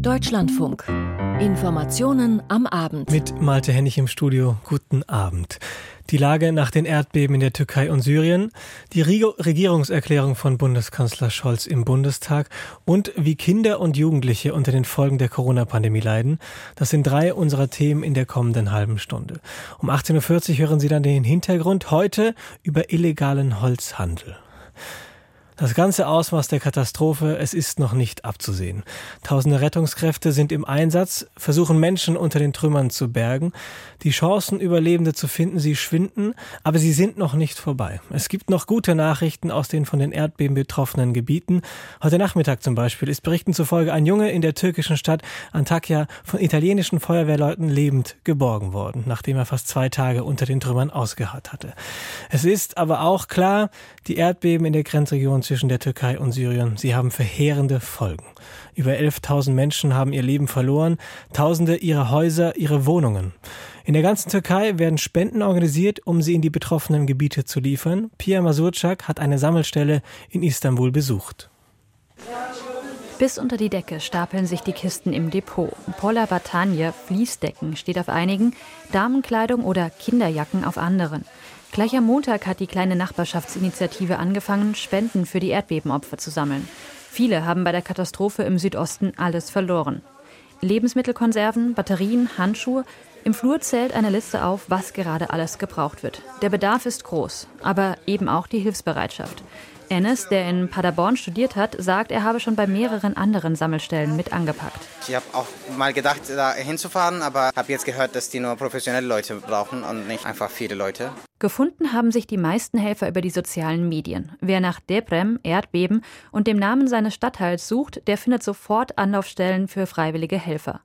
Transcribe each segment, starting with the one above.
Deutschlandfunk. Informationen am Abend. Mit Malte Hennig im Studio. Guten Abend. Die Lage nach den Erdbeben in der Türkei und Syrien, die Regierungserklärung von Bundeskanzler Scholz im Bundestag und wie Kinder und Jugendliche unter den Folgen der Corona-Pandemie leiden, das sind drei unserer Themen in der kommenden halben Stunde. Um 18.40 Uhr hören Sie dann den Hintergrund heute über illegalen Holzhandel. Das ganze Ausmaß der Katastrophe, es ist noch nicht abzusehen. Tausende Rettungskräfte sind im Einsatz, versuchen Menschen unter den Trümmern zu bergen. Die Chancen, Überlebende zu finden, sie schwinden, aber sie sind noch nicht vorbei. Es gibt noch gute Nachrichten aus den von den Erdbeben betroffenen Gebieten. Heute Nachmittag zum Beispiel ist Berichten zufolge ein Junge in der türkischen Stadt Antakya von italienischen Feuerwehrleuten lebend geborgen worden, nachdem er fast zwei Tage unter den Trümmern ausgeharrt hatte. Es ist aber auch klar, die Erdbeben in der Grenzregion zwischen der Türkei und Syrien, sie haben verheerende Folgen. Über 11.000 Menschen haben ihr Leben verloren, Tausende ihre Häuser, ihre Wohnungen. In der ganzen Türkei werden Spenden organisiert, um sie in die betroffenen Gebiete zu liefern. Pia Masurczak hat eine Sammelstelle in Istanbul besucht. Bis unter die Decke stapeln sich die Kisten im Depot. Pola Batanje, Fließdecken steht auf einigen, Damenkleidung oder Kinderjacken auf anderen. Gleich am Montag hat die kleine Nachbarschaftsinitiative angefangen, Spenden für die Erdbebenopfer zu sammeln. Viele haben bei der Katastrophe im Südosten alles verloren. Lebensmittelkonserven, Batterien, Handschuhe. Im Flur zählt eine Liste auf, was gerade alles gebraucht wird. Der Bedarf ist groß, aber eben auch die Hilfsbereitschaft. Ennis, der in Paderborn studiert hat, sagt, er habe schon bei mehreren anderen Sammelstellen mit angepackt. Ich habe auch mal gedacht, da hinzufahren, aber habe jetzt gehört, dass die nur professionelle Leute brauchen und nicht einfach viele Leute. Gefunden haben sich die meisten Helfer über die sozialen Medien. Wer nach Deprem, Erdbeben und dem Namen seines Stadtteils sucht, der findet sofort Anlaufstellen für freiwillige Helfer.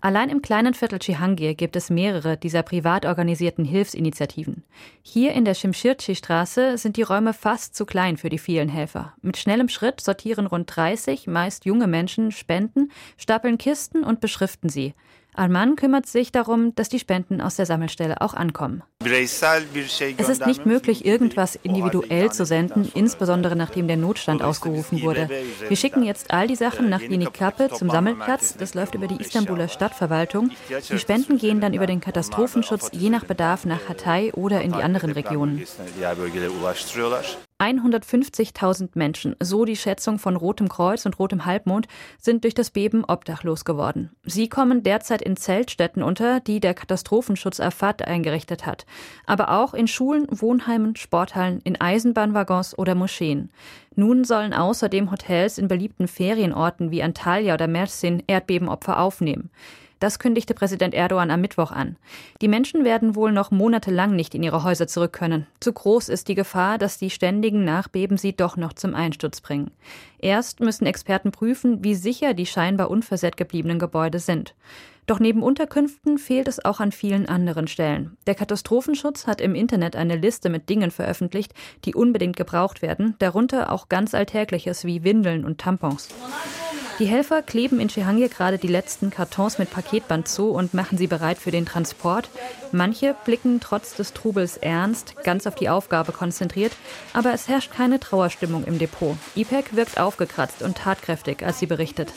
Allein im kleinen Viertel Cihangir gibt es mehrere dieser privat organisierten Hilfsinitiativen. Hier in der Shimshirchi-Straße sind die Räume fast zu klein für die vielen Helfer. Mit schnellem Schritt sortieren rund 30, meist junge Menschen Spenden, stapeln Kisten und beschriften sie. Arman kümmert sich darum, dass die Spenden aus der Sammelstelle auch ankommen. Es ist nicht möglich, irgendwas individuell zu senden, insbesondere nachdem der Notstand ausgerufen wurde. Wir schicken jetzt all die Sachen nach Yenikape zum Sammelplatz. Das läuft über die Istanbuler Stadtverwaltung. Die Spenden gehen dann über den Katastrophenschutz je nach Bedarf nach Hatay oder in die anderen Regionen. 150.000 Menschen, so die Schätzung von Rotem Kreuz und Rotem Halbmond, sind durch das Beben obdachlos geworden. Sie kommen derzeit in Zeltstätten unter, die der Katastrophenschutz Afad eingerichtet hat, aber auch in Schulen, Wohnheimen, Sporthallen, in Eisenbahnwaggons oder Moscheen. Nun sollen außerdem Hotels in beliebten Ferienorten wie Antalya oder Mersin Erdbebenopfer aufnehmen. Das kündigte Präsident Erdogan am Mittwoch an. Die Menschen werden wohl noch monatelang nicht in ihre Häuser zurück können. Zu groß ist die Gefahr, dass die ständigen Nachbeben sie doch noch zum Einsturz bringen. Erst müssen Experten prüfen, wie sicher die scheinbar unversehrt gebliebenen Gebäude sind. Doch neben Unterkünften fehlt es auch an vielen anderen Stellen. Der Katastrophenschutz hat im Internet eine Liste mit Dingen veröffentlicht, die unbedingt gebraucht werden, darunter auch ganz Alltägliches wie Windeln und Tampons. Die Helfer kleben in Chihangir gerade die letzten Kartons mit Paketband zu und machen sie bereit für den Transport. Manche blicken trotz des Trubels ernst, ganz auf die Aufgabe konzentriert, aber es herrscht keine Trauerstimmung im Depot. IPEC wirkt aufgekratzt und tatkräftig, als sie berichtet.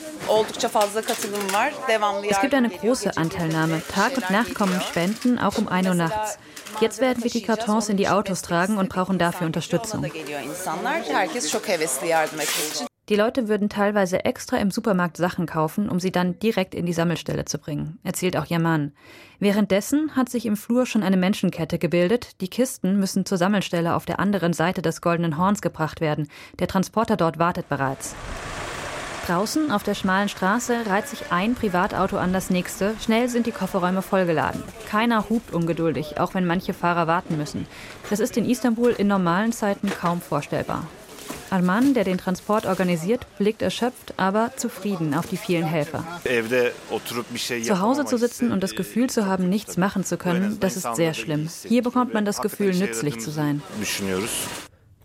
Es gibt eine große Anteilnahme. Tag und Nacht kommen Spenden, auch um 1 Uhr nachts. Jetzt werden wir die Kartons in die Autos tragen und brauchen dafür Unterstützung. Die Leute würden teilweise extra im Supermarkt Sachen kaufen, um sie dann direkt in die Sammelstelle zu bringen, erzählt auch Yaman. Währenddessen hat sich im Flur schon eine Menschenkette gebildet. Die Kisten müssen zur Sammelstelle auf der anderen Seite des Goldenen Horns gebracht werden. Der Transporter dort wartet bereits. Draußen auf der schmalen Straße reiht sich ein Privatauto an das nächste. Schnell sind die Kofferräume vollgeladen. Keiner hupt ungeduldig, auch wenn manche Fahrer warten müssen. Das ist in Istanbul in normalen Zeiten kaum vorstellbar. Arman, der den Transport organisiert, blickt erschöpft, aber zufrieden auf die vielen Helfer. Zu Hause zu sitzen und das Gefühl zu haben, nichts machen zu können, das ist sehr schlimm. Hier bekommt man das Gefühl, nützlich zu sein.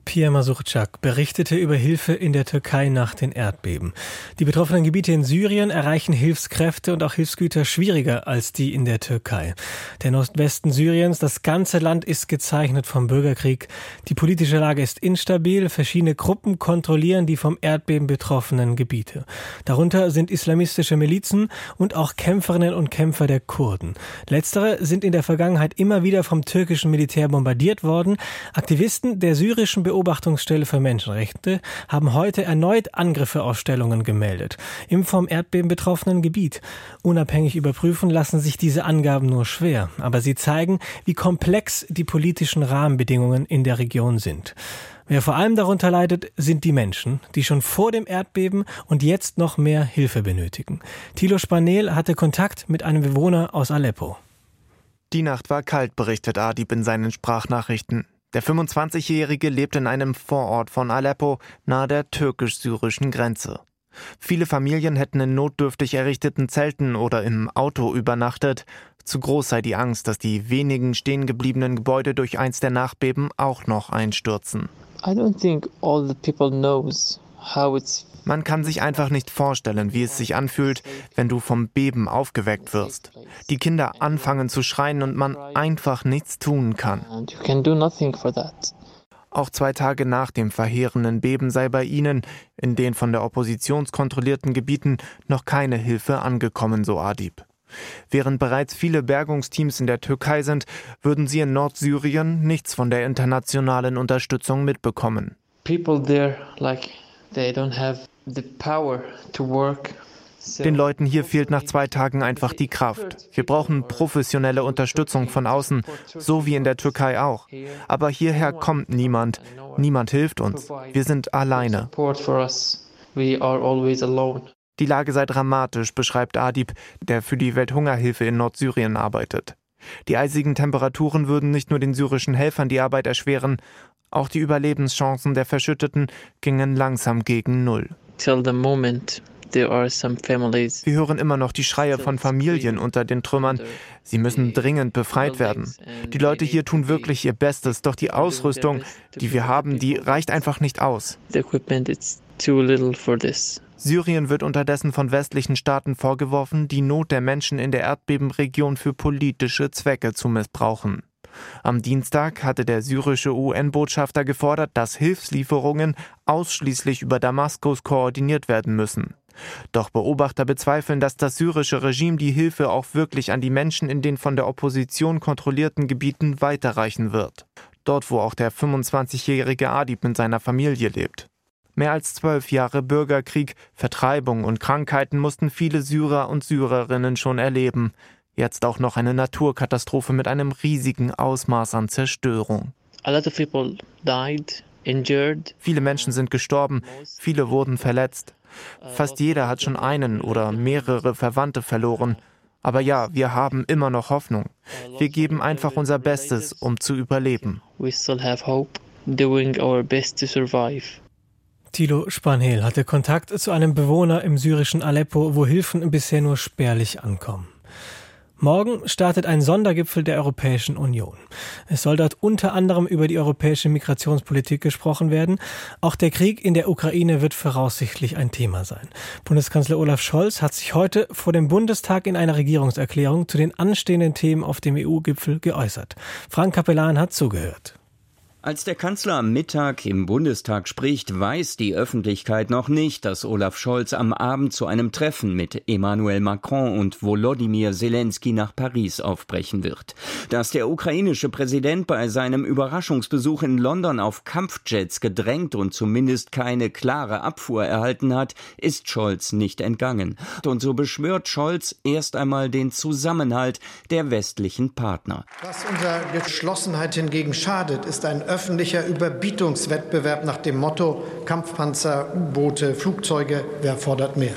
Pia Masurczak berichtete über Hilfe in der Türkei nach den Erdbeben. Die betroffenen Gebiete in Syrien erreichen Hilfskräfte und auch Hilfsgüter schwieriger als die in der Türkei. Der Nordwesten Syriens, das ganze Land ist gezeichnet vom Bürgerkrieg. Die politische Lage ist instabil. Verschiedene Gruppen kontrollieren die vom Erdbeben betroffenen Gebiete. Darunter sind islamistische Milizen und auch Kämpferinnen und Kämpfer der Kurden. Letztere sind in der Vergangenheit immer wieder vom türkischen Militär bombardiert worden. Aktivisten der syrischen Beobachtungsstelle für Menschenrechte haben heute erneut Angriffe auf Stellungen gemeldet. Im vom Erdbeben betroffenen Gebiet. Unabhängig überprüfen lassen sich diese Angaben nur schwer, aber sie zeigen, wie komplex die politischen Rahmenbedingungen in der Region sind. Wer vor allem darunter leidet, sind die Menschen, die schon vor dem Erdbeben und jetzt noch mehr Hilfe benötigen. Thilo Spanel hatte Kontakt mit einem Bewohner aus Aleppo. Die Nacht war kalt, berichtet Adib in seinen Sprachnachrichten. Der 25-Jährige lebt in einem Vorort von Aleppo nahe der türkisch-syrischen Grenze. Viele Familien hätten in notdürftig errichteten Zelten oder im Auto übernachtet. Zu groß sei die Angst, dass die wenigen stehen gebliebenen Gebäude durch eins der Nachbeben auch noch einstürzen. I don't think all the people knows man kann sich einfach nicht vorstellen, wie es sich anfühlt, wenn du vom Beben aufgeweckt wirst. Die Kinder anfangen zu schreien und man einfach nichts tun kann. Auch zwei Tage nach dem verheerenden Beben sei bei ihnen, in den von der Opposition kontrollierten Gebieten, noch keine Hilfe angekommen, so Adib. Während bereits viele Bergungsteams in der Türkei sind, würden sie in Nordsyrien nichts von der internationalen Unterstützung mitbekommen. People there, like, den Leuten hier fehlt nach zwei Tagen einfach die Kraft. Wir brauchen professionelle Unterstützung von außen, so wie in der Türkei auch. Aber hierher kommt niemand. Niemand hilft uns. Wir sind alleine. Die Lage sei dramatisch, beschreibt Adib, der für die Welthungerhilfe in Nordsyrien arbeitet. Die eisigen Temperaturen würden nicht nur den syrischen Helfern die Arbeit erschweren, auch die Überlebenschancen der Verschütteten gingen langsam gegen Null. Wir hören immer noch die Schreie von Familien unter den Trümmern. Sie müssen dringend befreit werden. Die Leute hier tun wirklich ihr Bestes, doch die Ausrüstung, die wir haben, die reicht einfach nicht aus. Syrien wird unterdessen von westlichen Staaten vorgeworfen, die Not der Menschen in der Erdbebenregion für politische Zwecke zu missbrauchen. Am Dienstag hatte der syrische UN-Botschafter gefordert, dass Hilfslieferungen ausschließlich über Damaskus koordiniert werden müssen. Doch Beobachter bezweifeln, dass das syrische Regime die Hilfe auch wirklich an die Menschen in den von der Opposition kontrollierten Gebieten weiterreichen wird. Dort, wo auch der 25-jährige Adib mit seiner Familie lebt. Mehr als zwölf Jahre Bürgerkrieg, Vertreibung und Krankheiten mussten viele Syrer und Syrerinnen schon erleben. Jetzt auch noch eine Naturkatastrophe mit einem riesigen Ausmaß an Zerstörung. Viele Menschen sind gestorben, viele wurden verletzt. Fast jeder hat schon einen oder mehrere Verwandte verloren. Aber ja, wir haben immer noch Hoffnung. Wir geben einfach unser Bestes, um zu überleben. Tilo Spanhel hatte Kontakt zu einem Bewohner im syrischen Aleppo, wo Hilfen bisher nur spärlich ankommen. Morgen startet ein Sondergipfel der Europäischen Union. Es soll dort unter anderem über die europäische Migrationspolitik gesprochen werden. Auch der Krieg in der Ukraine wird voraussichtlich ein Thema sein. Bundeskanzler Olaf Scholz hat sich heute vor dem Bundestag in einer Regierungserklärung zu den anstehenden Themen auf dem EU-Gipfel geäußert. Frank Kapellan hat zugehört. Als der Kanzler am Mittag im Bundestag spricht, weiß die Öffentlichkeit noch nicht, dass Olaf Scholz am Abend zu einem Treffen mit Emmanuel Macron und Volodymyr Zelensky nach Paris aufbrechen wird. Dass der ukrainische Präsident bei seinem Überraschungsbesuch in London auf Kampfjets gedrängt und zumindest keine klare Abfuhr erhalten hat, ist Scholz nicht entgangen. Und so beschwört Scholz erst einmal den Zusammenhalt der westlichen Partner. Was unserer Geschlossenheit hingegen schadet, ist ein öffentlicher Überbietungswettbewerb nach dem Motto Kampfpanzer, U-Boote, Flugzeuge, wer fordert mehr?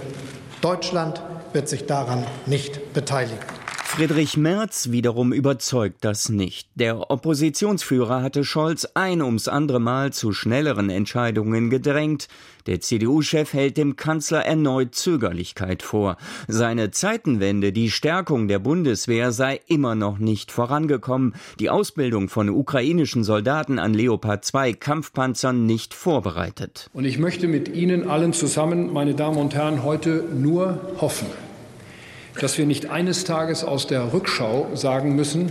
Deutschland wird sich daran nicht beteiligen. Friedrich Merz wiederum überzeugt das nicht. Der Oppositionsführer hatte Scholz ein ums andere Mal zu schnelleren Entscheidungen gedrängt. Der CDU-Chef hält dem Kanzler erneut Zögerlichkeit vor. Seine Zeitenwende, die Stärkung der Bundeswehr sei immer noch nicht vorangekommen, die Ausbildung von ukrainischen Soldaten an Leopard 2 Kampfpanzern nicht vorbereitet. Und ich möchte mit Ihnen allen zusammen, meine Damen und Herren, heute nur hoffen, dass wir nicht eines Tages aus der Rückschau sagen müssen,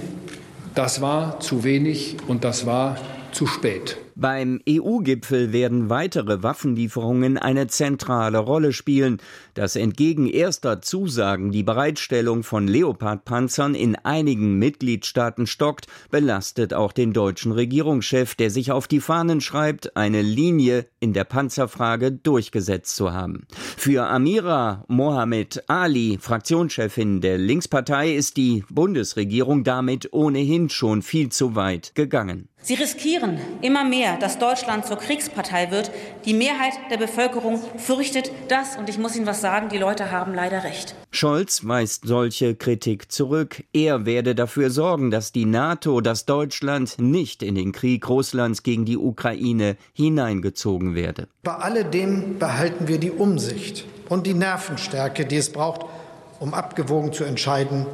das war zu wenig und das war zu spät. Beim EU-Gipfel werden weitere Waffenlieferungen eine zentrale Rolle spielen. Dass entgegen erster Zusagen die Bereitstellung von Leopard-Panzern in einigen Mitgliedstaaten stockt, belastet auch den deutschen Regierungschef, der sich auf die Fahnen schreibt, eine Linie in der Panzerfrage durchgesetzt zu haben. Für Amira Mohamed Ali, Fraktionschefin der Linkspartei, ist die Bundesregierung damit ohnehin schon viel zu weit gegangen. Sie riskieren immer mehr, dass Deutschland zur Kriegspartei wird. Die Mehrheit der Bevölkerung fürchtet das. Und ich muss Ihnen was sagen, die Leute haben leider recht. Scholz weist solche Kritik zurück. Er werde dafür sorgen, dass die NATO, dass Deutschland nicht in den Krieg Russlands gegen die Ukraine hineingezogen werde. Bei alledem behalten wir die Umsicht und die Nervenstärke, die es braucht, um abgewogen zu entscheiden.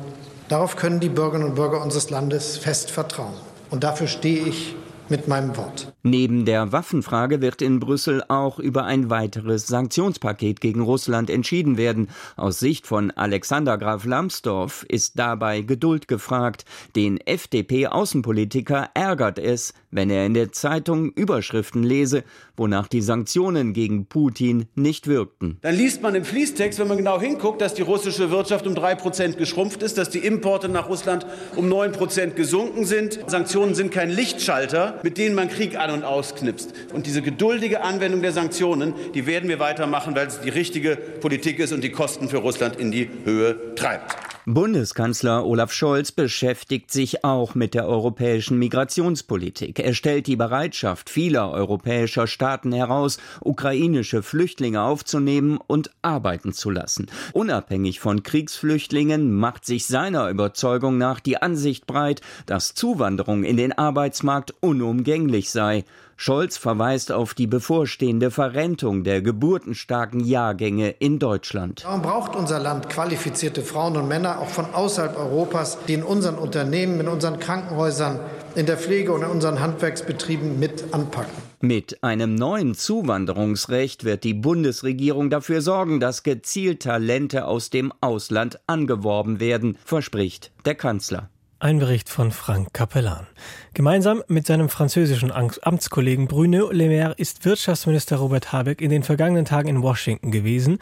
Darauf können die Bürgerinnen und Bürger unseres Landes fest vertrauen. Und dafür stehe ich mit meinem Wort. Neben der Waffenfrage wird in Brüssel auch über ein weiteres Sanktionspaket gegen Russland entschieden werden. Aus Sicht von Alexander Graf Lambsdorff ist dabei Geduld gefragt. Den FDP-Außenpolitiker ärgert es, wenn er in der Zeitung Überschriften lese, wonach die Sanktionen gegen Putin nicht wirkten. Dann liest man im Fließtext, wenn man genau hinguckt, dass die russische Wirtschaft um drei Prozent geschrumpft ist, dass die Importe nach Russland um neun Prozent gesunken sind. Sanktionen sind kein Lichtschalter, mit denen man Krieg an- und ausknipst. Und diese geduldige Anwendung der Sanktionen, die werden wir weitermachen, weil es die richtige Politik ist und die Kosten für Russland in die Höhe treibt. Bundeskanzler Olaf Scholz beschäftigt sich auch mit der europäischen Migrationspolitik. Er stellt die Bereitschaft vieler europäischer Staaten heraus, ukrainische Flüchtlinge aufzunehmen und arbeiten zu lassen. Unabhängig von Kriegsflüchtlingen macht sich seiner Überzeugung nach die Ansicht breit, dass Zuwanderung in den Arbeitsmarkt unumgänglich sei. Scholz verweist auf die bevorstehende Verrentung der geburtenstarken Jahrgänge in Deutschland. Darum braucht unser Land qualifizierte Frauen und Männer auch von außerhalb Europas, die in unseren Unternehmen, in unseren Krankenhäusern, in der Pflege und in unseren Handwerksbetrieben mit anpacken. Mit einem neuen Zuwanderungsrecht wird die Bundesregierung dafür sorgen, dass gezielt Talente aus dem Ausland angeworben werden, verspricht der Kanzler. Ein Bericht von Frank Capellan. Gemeinsam mit seinem französischen Amtskollegen Bruno Le Maire ist Wirtschaftsminister Robert Habeck in den vergangenen Tagen in Washington gewesen.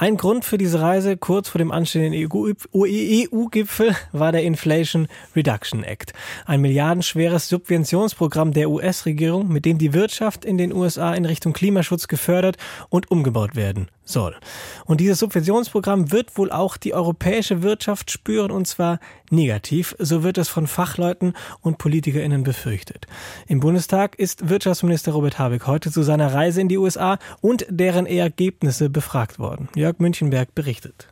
Ein Grund für diese Reise kurz vor dem anstehenden EU-Gipfel war der Inflation Reduction Act, ein milliardenschweres Subventionsprogramm der US-Regierung, mit dem die Wirtschaft in den USA in Richtung Klimaschutz gefördert und umgebaut werden soll. Und dieses Subventionsprogramm wird wohl auch die europäische Wirtschaft spüren und zwar negativ, so wird es von Fachleuten und PolitikerInnen befürchtet. Im Bundestag ist Wirtschaftsminister Robert Habeck heute zu seiner Reise in die USA und deren Ergebnisse befragt worden. Jörg Münchenberg berichtet.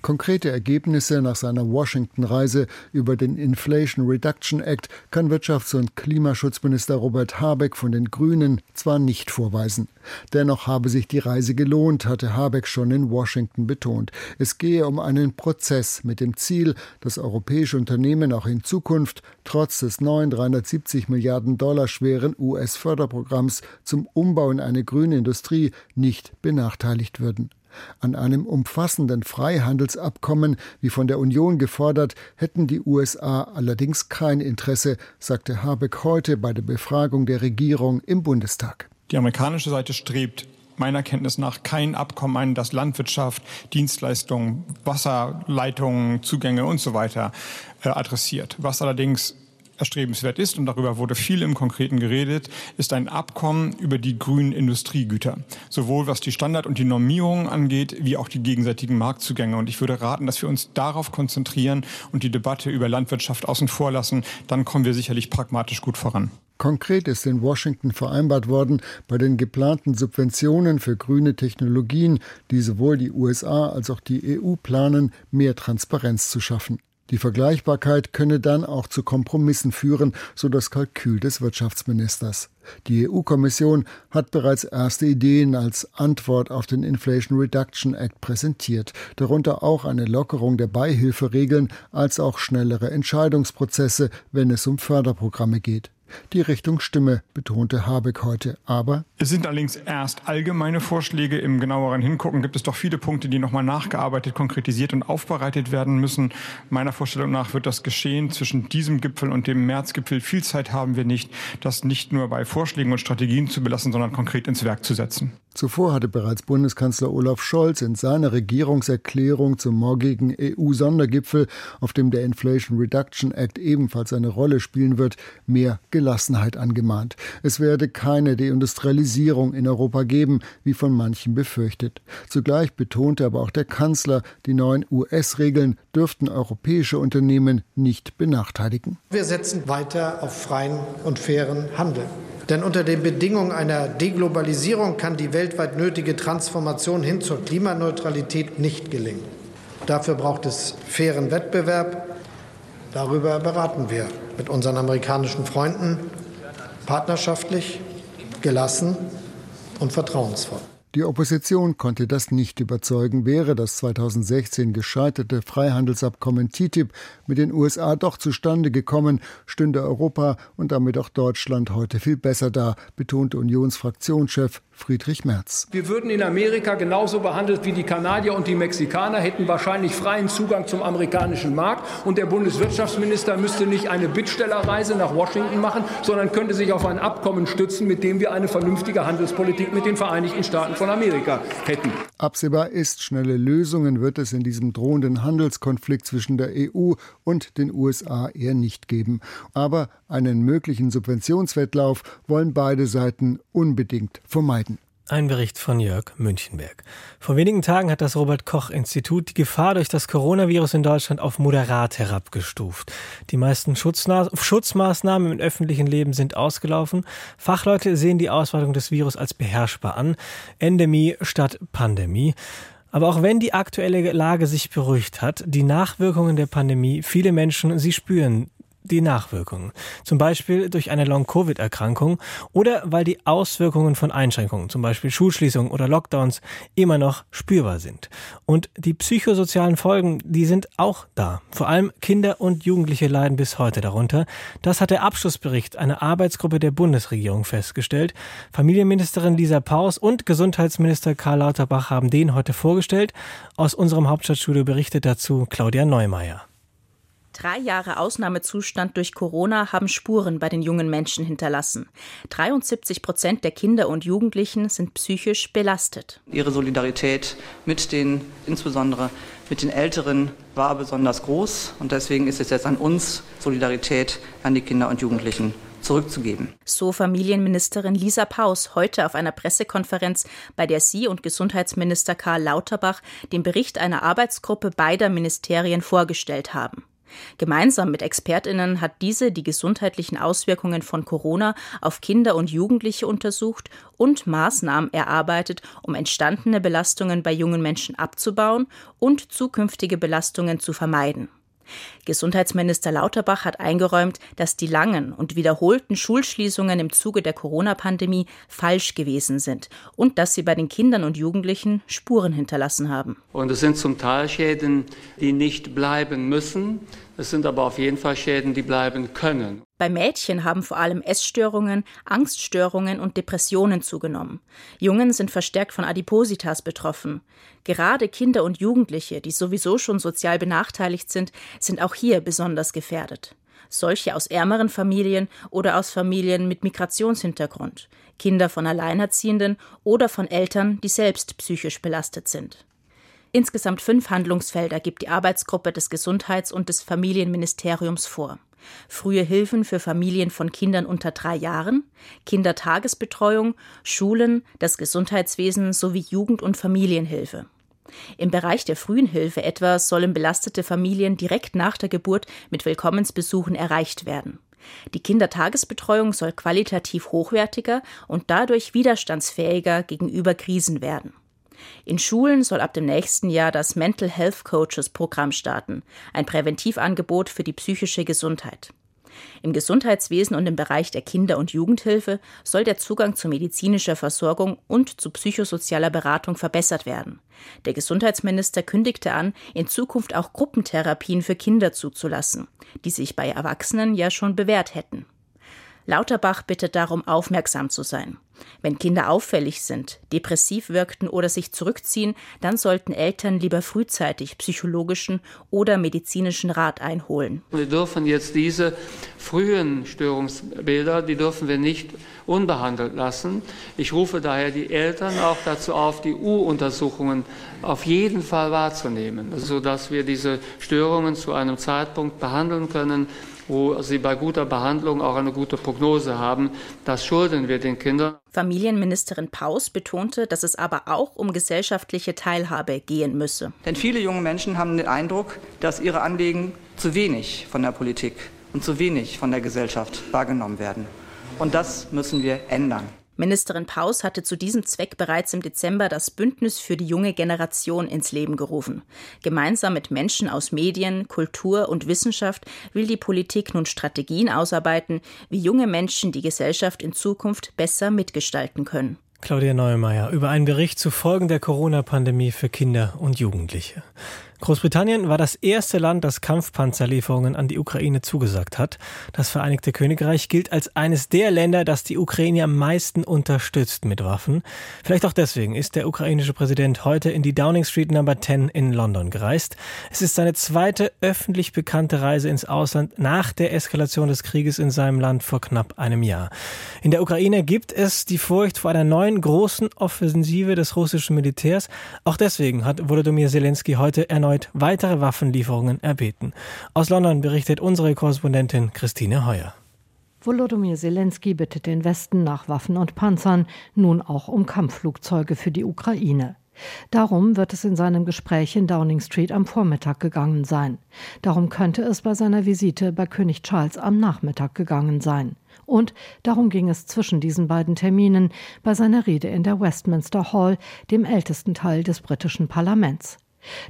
Konkrete Ergebnisse nach seiner Washington-Reise über den Inflation Reduction Act kann Wirtschafts- und Klimaschutzminister Robert Habeck von den Grünen zwar nicht vorweisen. Dennoch habe sich die Reise gelohnt, hatte Habeck schon in Washington betont. Es gehe um einen Prozess mit dem Ziel, dass europäische Unternehmen auch in Zukunft trotz des neuen 370 Milliarden Dollar schweren US-Förderprogramms zum Umbau in eine grüne Industrie nicht benachteiligt würden. An einem umfassenden Freihandelsabkommen, wie von der Union gefordert, hätten die USA allerdings kein Interesse, sagte Habeck heute bei der Befragung der Regierung im Bundestag. Die amerikanische Seite strebt meiner Kenntnis nach kein Abkommen ein, das Landwirtschaft, Dienstleistungen, Wasserleitungen, Zugänge und so weiter äh, adressiert. Was allerdings erstrebenswert ist, und darüber wurde viel im Konkreten geredet, ist ein Abkommen über die grünen Industriegüter. Sowohl was die Standard- und die Normierungen angeht, wie auch die gegenseitigen Marktzugänge. Und ich würde raten, dass wir uns darauf konzentrieren und die Debatte über Landwirtschaft außen vor lassen. Dann kommen wir sicherlich pragmatisch gut voran. Konkret ist in Washington vereinbart worden, bei den geplanten Subventionen für grüne Technologien, die sowohl die USA als auch die EU planen, mehr Transparenz zu schaffen. Die Vergleichbarkeit könne dann auch zu Kompromissen führen, so das Kalkül des Wirtschaftsministers. Die EU-Kommission hat bereits erste Ideen als Antwort auf den Inflation Reduction Act präsentiert, darunter auch eine Lockerung der Beihilferegeln als auch schnellere Entscheidungsprozesse, wenn es um Förderprogramme geht. Die Richtung stimme, betonte Habeck heute. Aber es sind allerdings erst allgemeine Vorschläge. Im genaueren Hingucken gibt es doch viele Punkte, die nochmal nachgearbeitet, konkretisiert und aufbereitet werden müssen. Meiner Vorstellung nach wird das geschehen zwischen diesem Gipfel und dem Märzgipfel. Viel Zeit haben wir nicht, das nicht nur bei Vorschlägen und Strategien zu belassen, sondern konkret ins Werk zu setzen. Zuvor hatte bereits Bundeskanzler Olaf Scholz in seiner Regierungserklärung zum morgigen EU-Sondergipfel, auf dem der Inflation Reduction Act ebenfalls eine Rolle spielen wird, mehr Gelassenheit angemahnt. Es werde keine Deindustrialisierung in Europa geben, wie von manchen befürchtet. Zugleich betonte aber auch der Kanzler, die neuen US-Regeln dürften europäische Unternehmen nicht benachteiligen. Wir setzen weiter auf freien und fairen Handel. Denn unter den Bedingungen einer Deglobalisierung kann die weltweit nötige Transformation hin zur Klimaneutralität nicht gelingen. Dafür braucht es fairen Wettbewerb. Darüber beraten wir mit unseren amerikanischen Freunden partnerschaftlich, gelassen und vertrauensvoll. Die Opposition konnte das nicht überzeugen, wäre das 2016 gescheiterte Freihandelsabkommen TTIP mit den USA doch zustande gekommen, stünde Europa und damit auch Deutschland heute viel besser da, betonte Unionsfraktionschef Friedrich Merz. Wir würden in Amerika genauso behandelt wie die Kanadier und die Mexikaner, hätten wahrscheinlich freien Zugang zum amerikanischen Markt und der Bundeswirtschaftsminister müsste nicht eine Bittstellerreise nach Washington machen, sondern könnte sich auf ein Abkommen stützen, mit dem wir eine vernünftige Handelspolitik mit den Vereinigten Staaten von Amerika hätten. Absehbar ist, schnelle Lösungen wird es in diesem drohenden Handelskonflikt zwischen der EU und den USA eher nicht geben. Aber einen möglichen Subventionswettlauf wollen beide Seiten unbedingt vermeiden. Ein Bericht von Jörg Münchenberg. Vor wenigen Tagen hat das Robert Koch Institut die Gefahr durch das Coronavirus in Deutschland auf moderat herabgestuft. Die meisten Schutzmaßnahmen im öffentlichen Leben sind ausgelaufen. Fachleute sehen die Ausweitung des Virus als beherrschbar an. Endemie statt Pandemie. Aber auch wenn die aktuelle Lage sich beruhigt hat, die Nachwirkungen der Pandemie, viele Menschen, sie spüren die Nachwirkungen. Zum Beispiel durch eine Long-Covid-Erkrankung oder weil die Auswirkungen von Einschränkungen, zum Beispiel Schulschließungen oder Lockdowns, immer noch spürbar sind. Und die psychosozialen Folgen, die sind auch da. Vor allem Kinder und Jugendliche leiden bis heute darunter. Das hat der Abschlussbericht einer Arbeitsgruppe der Bundesregierung festgestellt. Familienministerin Lisa Paus und Gesundheitsminister Karl Lauterbach haben den heute vorgestellt. Aus unserem Hauptstadtstudio berichtet dazu Claudia Neumeier. Drei Jahre Ausnahmezustand durch Corona haben Spuren bei den jungen Menschen hinterlassen. 73 Prozent der Kinder und Jugendlichen sind psychisch belastet. Ihre Solidarität mit den, insbesondere mit den Älteren, war besonders groß. Und deswegen ist es jetzt an uns, Solidarität an die Kinder und Jugendlichen zurückzugeben. So Familienministerin Lisa Paus heute auf einer Pressekonferenz, bei der sie und Gesundheitsminister Karl Lauterbach den Bericht einer Arbeitsgruppe beider Ministerien vorgestellt haben. Gemeinsam mit Expertinnen hat diese die gesundheitlichen Auswirkungen von Corona auf Kinder und Jugendliche untersucht und Maßnahmen erarbeitet, um entstandene Belastungen bei jungen Menschen abzubauen und zukünftige Belastungen zu vermeiden. Gesundheitsminister Lauterbach hat eingeräumt, dass die langen und wiederholten Schulschließungen im Zuge der Corona-Pandemie falsch gewesen sind und dass sie bei den Kindern und Jugendlichen Spuren hinterlassen haben. Und es sind zum Teil Schäden, die nicht bleiben müssen. Es sind aber auf jeden Fall Schäden, die bleiben können. Bei Mädchen haben vor allem Essstörungen, Angststörungen und Depressionen zugenommen. Jungen sind verstärkt von Adipositas betroffen. Gerade Kinder und Jugendliche, die sowieso schon sozial benachteiligt sind, sind auch hier besonders gefährdet. Solche aus ärmeren Familien oder aus Familien mit Migrationshintergrund, Kinder von Alleinerziehenden oder von Eltern, die selbst psychisch belastet sind. Insgesamt fünf Handlungsfelder gibt die Arbeitsgruppe des Gesundheits- und des Familienministeriums vor. Frühe Hilfen für Familien von Kindern unter drei Jahren, Kindertagesbetreuung, Schulen, das Gesundheitswesen sowie Jugend- und Familienhilfe. Im Bereich der frühen Hilfe etwa sollen belastete Familien direkt nach der Geburt mit Willkommensbesuchen erreicht werden. Die Kindertagesbetreuung soll qualitativ hochwertiger und dadurch widerstandsfähiger gegenüber Krisen werden. In Schulen soll ab dem nächsten Jahr das Mental Health Coaches Programm starten, ein Präventivangebot für die psychische Gesundheit. Im Gesundheitswesen und im Bereich der Kinder- und Jugendhilfe soll der Zugang zu medizinischer Versorgung und zu psychosozialer Beratung verbessert werden. Der Gesundheitsminister kündigte an, in Zukunft auch Gruppentherapien für Kinder zuzulassen, die sich bei Erwachsenen ja schon bewährt hätten. Lauterbach bittet darum, aufmerksam zu sein. Wenn Kinder auffällig sind, depressiv wirkten oder sich zurückziehen, dann sollten Eltern lieber frühzeitig psychologischen oder medizinischen Rat einholen. Wir dürfen jetzt diese frühen Störungsbilder, die dürfen wir nicht unbehandelt lassen. Ich rufe daher die Eltern auch dazu auf, die U-Untersuchungen auf jeden Fall wahrzunehmen, sodass wir diese Störungen zu einem Zeitpunkt behandeln können, wo sie bei guter Behandlung auch eine gute Prognose haben. Das schulden wir den Kindern. Familienministerin Paus betonte, dass es aber auch um gesellschaftliche Teilhabe gehen müsse. Denn viele junge Menschen haben den Eindruck, dass ihre Anliegen zu wenig von der Politik und zu wenig von der Gesellschaft wahrgenommen werden. Und das müssen wir ändern. Ministerin Paus hatte zu diesem Zweck bereits im Dezember das Bündnis für die junge Generation ins Leben gerufen. Gemeinsam mit Menschen aus Medien, Kultur und Wissenschaft will die Politik nun Strategien ausarbeiten, wie junge Menschen die Gesellschaft in Zukunft besser mitgestalten können. Claudia Neumeier über einen Bericht zu Folgen der Corona-Pandemie für Kinder und Jugendliche. Großbritannien war das erste Land, das Kampfpanzerlieferungen an die Ukraine zugesagt hat. Das Vereinigte Königreich gilt als eines der Länder, das die Ukraine am meisten unterstützt mit Waffen. Vielleicht auch deswegen ist der ukrainische Präsident heute in die Downing Street Number 10 in London gereist. Es ist seine zweite öffentlich bekannte Reise ins Ausland nach der Eskalation des Krieges in seinem Land vor knapp einem Jahr. In der Ukraine gibt es die Furcht vor einer neuen großen Offensive des russischen Militärs. Auch deswegen hat Volodymyr Zelensky heute erneut erneut weitere Waffenlieferungen erbeten. Aus London berichtet unsere Korrespondentin Christine Heuer. Volodymyr Zelensky bittet den Westen nach Waffen und Panzern, nun auch um Kampfflugzeuge für die Ukraine. Darum wird es in seinem Gespräch in Downing Street am Vormittag gegangen sein. Darum könnte es bei seiner Visite bei König Charles am Nachmittag gegangen sein. Und darum ging es zwischen diesen beiden Terminen bei seiner Rede in der Westminster Hall, dem ältesten Teil des britischen Parlaments.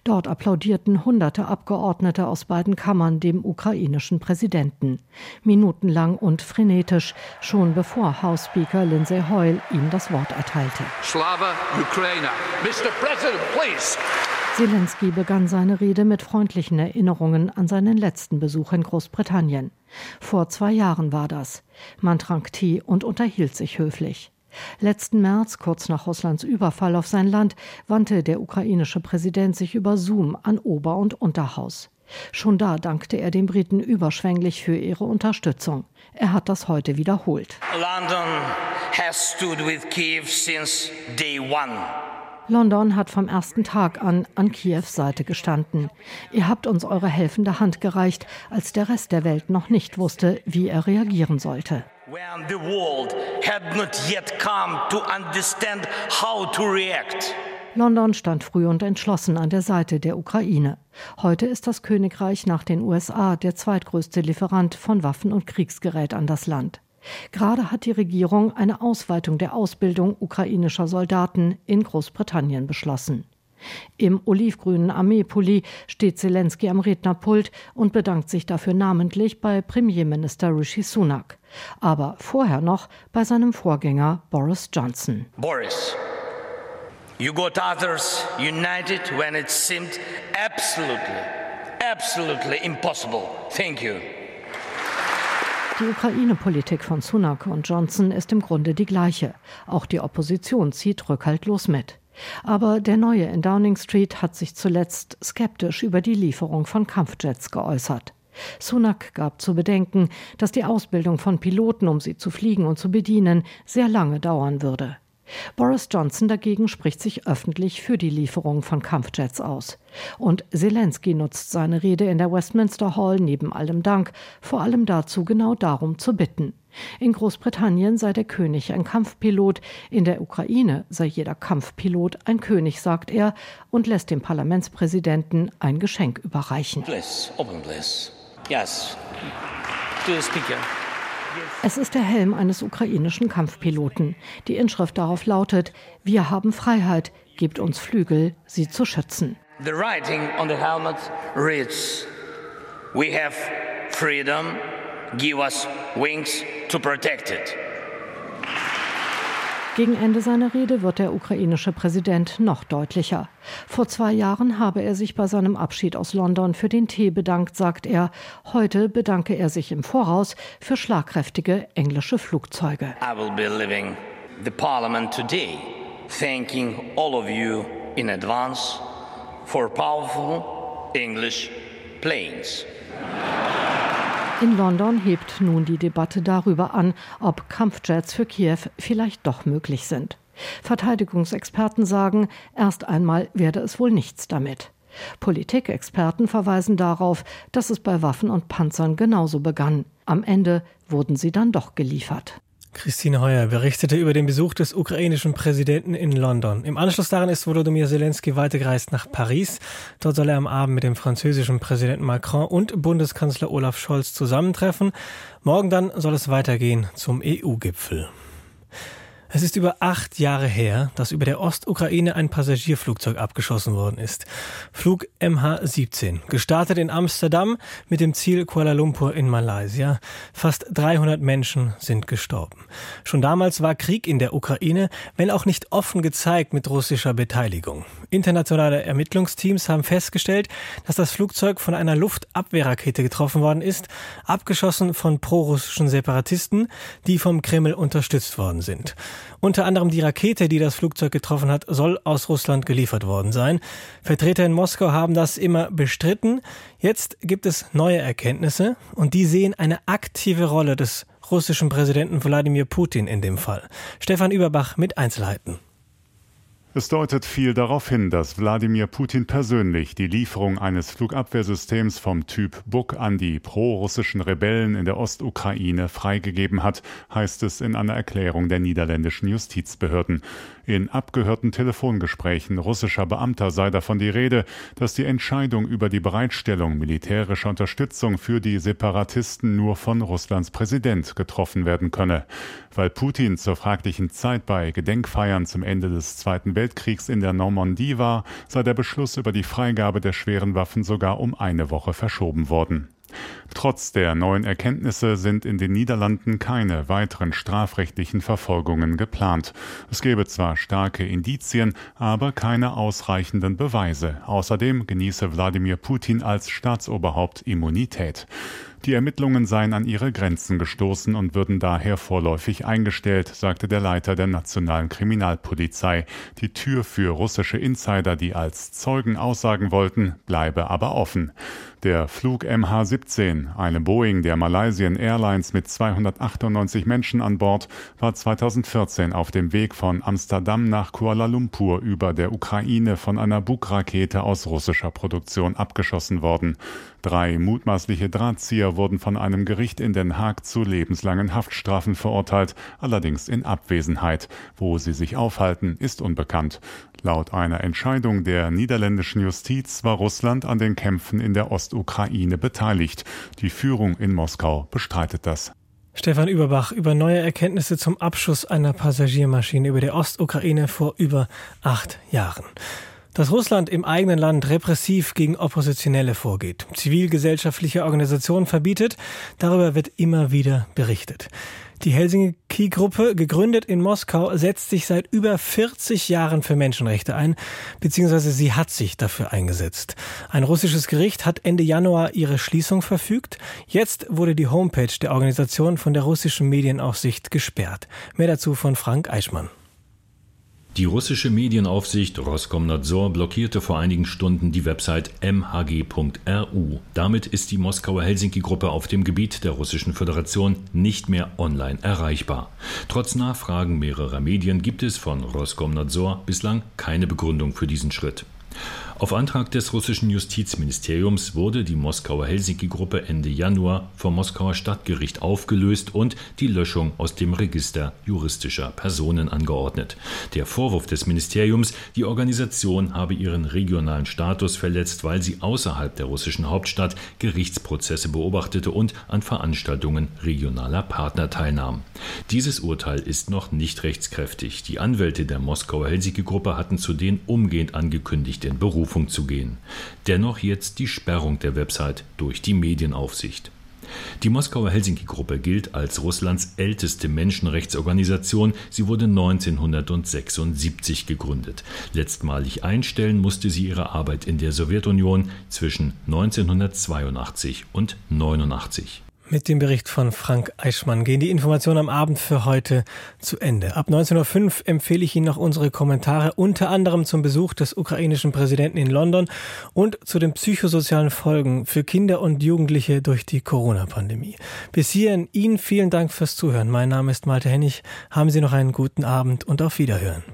Dort applaudierten hunderte Abgeordnete aus beiden Kammern dem ukrainischen Präsidenten. Minutenlang und frenetisch, schon bevor House Speaker Lindsay Hoyle ihm das Wort erteilte. Slava Ukraina. Mr. President, please. Zelensky begann seine Rede mit freundlichen Erinnerungen an seinen letzten Besuch in Großbritannien. Vor zwei Jahren war das. Man trank Tee und unterhielt sich höflich. Letzten März, kurz nach Russlands Überfall auf sein Land, wandte der ukrainische Präsident sich über Zoom an Ober- und Unterhaus. Schon da dankte er den Briten überschwänglich für ihre Unterstützung. Er hat das heute wiederholt. London has stood with Kiev since day one. London hat vom ersten Tag an an Kiews Seite gestanden. Ihr habt uns eure helfende Hand gereicht, als der Rest der Welt noch nicht wusste, wie er reagieren sollte when the world had not yet come to understand how to react. London stand früh und entschlossen an der Seite der Ukraine. Heute ist das Königreich nach den USA der zweitgrößte Lieferant von Waffen und Kriegsgerät an das Land. Gerade hat die Regierung eine Ausweitung der Ausbildung ukrainischer Soldaten in Großbritannien beschlossen. Im olivgrünen Armeepulli steht Zelensky am Rednerpult und bedankt sich dafür namentlich bei Premierminister Rishi Sunak, aber vorher noch bei seinem Vorgänger Boris Johnson. Boris, you got others united when it seemed absolutely, absolutely impossible. Thank you. Die Ukraine-Politik von Sunak und Johnson ist im Grunde die gleiche. Auch die Opposition zieht rückhaltlos mit. Aber der Neue in Downing Street hat sich zuletzt skeptisch über die Lieferung von Kampfjets geäußert. Sunak gab zu bedenken, dass die Ausbildung von Piloten, um sie zu fliegen und zu bedienen, sehr lange dauern würde. Boris Johnson dagegen spricht sich öffentlich für die Lieferung von Kampfjets aus. Und Zelensky nutzt seine Rede in der Westminster Hall neben allem Dank vor allem dazu, genau darum zu bitten. In Großbritannien sei der König ein Kampfpilot, in der Ukraine sei jeder Kampfpilot ein König, sagt er und lässt dem Parlamentspräsidenten ein Geschenk überreichen. Please, open please. Yes. To the speaker. Es ist der Helm eines ukrainischen Kampfpiloten. Die Inschrift darauf lautet Wir haben Freiheit, gibt uns Flügel, sie zu schützen. The writing on the helmet reads, We have freedom, give us wings to protect it. Gegen Ende seiner Rede wird der ukrainische Präsident noch deutlicher. Vor zwei Jahren habe er sich bei seinem Abschied aus London für den Tee bedankt, sagt er. Heute bedanke er sich im Voraus für schlagkräftige englische Flugzeuge. I will be leaving the parliament today, thanking all of you in advance for powerful English planes. In London hebt nun die Debatte darüber an, ob Kampfjets für Kiew vielleicht doch möglich sind. Verteidigungsexperten sagen, erst einmal werde es wohl nichts damit. Politikexperten verweisen darauf, dass es bei Waffen und Panzern genauso begann. Am Ende wurden sie dann doch geliefert. Christine Heuer berichtete über den Besuch des ukrainischen Präsidenten in London. Im Anschluss daran ist Volodymyr Zelensky weitergereist nach Paris. Dort soll er am Abend mit dem französischen Präsidenten Macron und Bundeskanzler Olaf Scholz zusammentreffen. Morgen dann soll es weitergehen zum EU-Gipfel. Es ist über acht Jahre her, dass über der Ostukraine ein Passagierflugzeug abgeschossen worden ist. Flug MH17, gestartet in Amsterdam mit dem Ziel Kuala Lumpur in Malaysia. Fast 300 Menschen sind gestorben. Schon damals war Krieg in der Ukraine, wenn auch nicht offen gezeigt mit russischer Beteiligung. Internationale Ermittlungsteams haben festgestellt, dass das Flugzeug von einer Luftabwehrrakete getroffen worden ist, abgeschossen von prorussischen Separatisten, die vom Kreml unterstützt worden sind. Unter anderem die Rakete, die das Flugzeug getroffen hat, soll aus Russland geliefert worden sein. Vertreter in Moskau haben das immer bestritten. Jetzt gibt es neue Erkenntnisse und die sehen eine aktive Rolle des russischen Präsidenten Wladimir Putin in dem Fall. Stefan Überbach mit Einzelheiten. Es deutet viel darauf hin, dass Wladimir Putin persönlich die Lieferung eines Flugabwehrsystems vom Typ Buk an die pro-russischen Rebellen in der Ostukraine freigegeben hat, heißt es in einer Erklärung der niederländischen Justizbehörden. In abgehörten Telefongesprächen russischer Beamter sei davon die Rede, dass die Entscheidung über die Bereitstellung militärischer Unterstützung für die Separatisten nur von Russlands Präsident getroffen werden könne. Weil Putin zur fraglichen Zeit bei Gedenkfeiern zum Ende des Zweiten Weltkriegs in der Normandie war, sei der Beschluss über die Freigabe der schweren Waffen sogar um eine Woche verschoben worden. Trotz der neuen Erkenntnisse sind in den Niederlanden keine weiteren strafrechtlichen Verfolgungen geplant. Es gäbe zwar starke Indizien, aber keine ausreichenden Beweise. Außerdem genieße Wladimir Putin als Staatsoberhaupt Immunität. Die Ermittlungen seien an ihre Grenzen gestoßen und würden daher vorläufig eingestellt, sagte der Leiter der nationalen Kriminalpolizei. Die Tür für russische Insider, die als Zeugen aussagen wollten, bleibe aber offen. Der Flug MH17, eine Boeing der Malaysian Airlines mit 298 Menschen an Bord, war 2014 auf dem Weg von Amsterdam nach Kuala Lumpur über der Ukraine von einer Bug-Rakete aus russischer Produktion abgeschossen worden. Drei mutmaßliche Drahtzieher wurden von einem Gericht in Den Haag zu lebenslangen Haftstrafen verurteilt, allerdings in Abwesenheit. Wo sie sich aufhalten, ist unbekannt. Laut einer Entscheidung der niederländischen Justiz war Russland an den Kämpfen in der Ostukraine beteiligt. Die Führung in Moskau bestreitet das. Stefan Überbach über neue Erkenntnisse zum Abschuss einer Passagiermaschine über der Ostukraine vor über acht Jahren. Dass Russland im eigenen Land repressiv gegen Oppositionelle vorgeht, zivilgesellschaftliche Organisationen verbietet, darüber wird immer wieder berichtet. Die Helsinki-Gruppe, gegründet in Moskau, setzt sich seit über 40 Jahren für Menschenrechte ein, beziehungsweise sie hat sich dafür eingesetzt. Ein russisches Gericht hat Ende Januar ihre Schließung verfügt. Jetzt wurde die Homepage der Organisation von der russischen Medienaufsicht gesperrt. Mehr dazu von Frank Eichmann. Die russische Medienaufsicht Roskomnadzor blockierte vor einigen Stunden die Website mhg.ru. Damit ist die Moskauer Helsinki-Gruppe auf dem Gebiet der Russischen Föderation nicht mehr online erreichbar. Trotz Nachfragen mehrerer Medien gibt es von Roskomnadzor bislang keine Begründung für diesen Schritt. Auf Antrag des russischen Justizministeriums wurde die Moskauer Helsinki-Gruppe Ende Januar vom Moskauer Stadtgericht aufgelöst und die Löschung aus dem Register juristischer Personen angeordnet. Der Vorwurf des Ministeriums, die Organisation habe ihren regionalen Status verletzt, weil sie außerhalb der russischen Hauptstadt Gerichtsprozesse beobachtete und an Veranstaltungen regionaler Partner teilnahm. Dieses Urteil ist noch nicht rechtskräftig. Die Anwälte der Moskauer Helsinki-Gruppe hatten zudem umgehend angekündigt, in Berufung Berufung zu gehen. Dennoch jetzt die Sperrung der Website durch die Medienaufsicht. Die Moskauer Helsinki-Gruppe gilt als Russlands älteste Menschenrechtsorganisation. Sie wurde 1976 gegründet. Letztmalig einstellen musste sie ihre Arbeit in der Sowjetunion zwischen 1982 und 1989. Mit dem Bericht von Frank Eichmann gehen die Informationen am Abend für heute zu Ende. Ab 19.05 Uhr empfehle ich Ihnen noch unsere Kommentare, unter anderem zum Besuch des ukrainischen Präsidenten in London und zu den psychosozialen Folgen für Kinder und Jugendliche durch die Corona-Pandemie. Bis hierhin Ihnen vielen Dank fürs Zuhören. Mein Name ist Malte Hennig. Haben Sie noch einen guten Abend und auf Wiederhören.